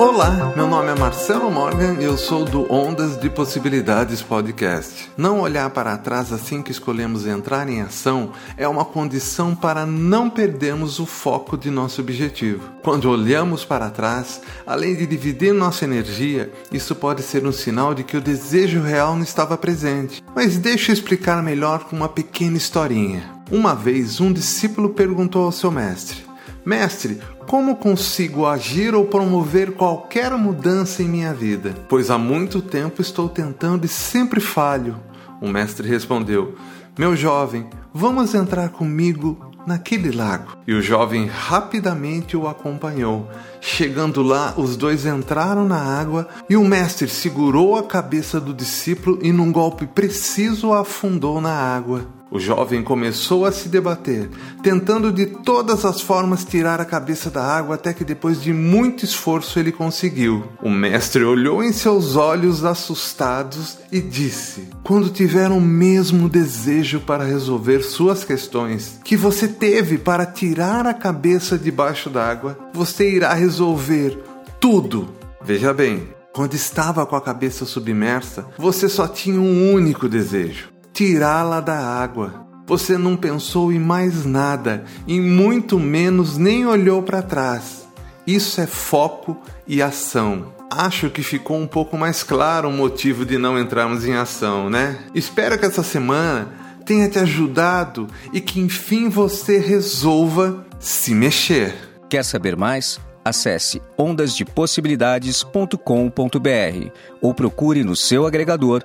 Olá, meu nome é Marcelo Morgan e eu sou do Ondas de Possibilidades Podcast. Não olhar para trás assim que escolhemos entrar em ação é uma condição para não perdermos o foco de nosso objetivo. Quando olhamos para trás, além de dividir nossa energia, isso pode ser um sinal de que o desejo real não estava presente. Mas deixa eu explicar melhor com uma pequena historinha. Uma vez, um discípulo perguntou ao seu mestre: Mestre, como consigo agir ou promover qualquer mudança em minha vida? Pois há muito tempo estou tentando e sempre falho. O mestre respondeu: Meu jovem, vamos entrar comigo naquele lago. E o jovem rapidamente o acompanhou. Chegando lá, os dois entraram na água e o mestre segurou a cabeça do discípulo e, num golpe preciso, afundou na água. O jovem começou a se debater, tentando de todas as formas tirar a cabeça da água até que depois de muito esforço ele conseguiu. O mestre olhou em seus olhos assustados e disse: Quando tiver o mesmo desejo para resolver suas questões que você teve para tirar a cabeça debaixo d'água, você irá resolver tudo. Veja bem, quando estava com a cabeça submersa, você só tinha um único desejo tirá-la da água. Você não pensou em mais nada e muito menos nem olhou para trás. Isso é foco e ação. Acho que ficou um pouco mais claro o motivo de não entrarmos em ação, né? Espero que essa semana tenha te ajudado e que enfim você resolva se mexer. Quer saber mais? Acesse ondasdepossibilidades.com.br ou procure no seu agregador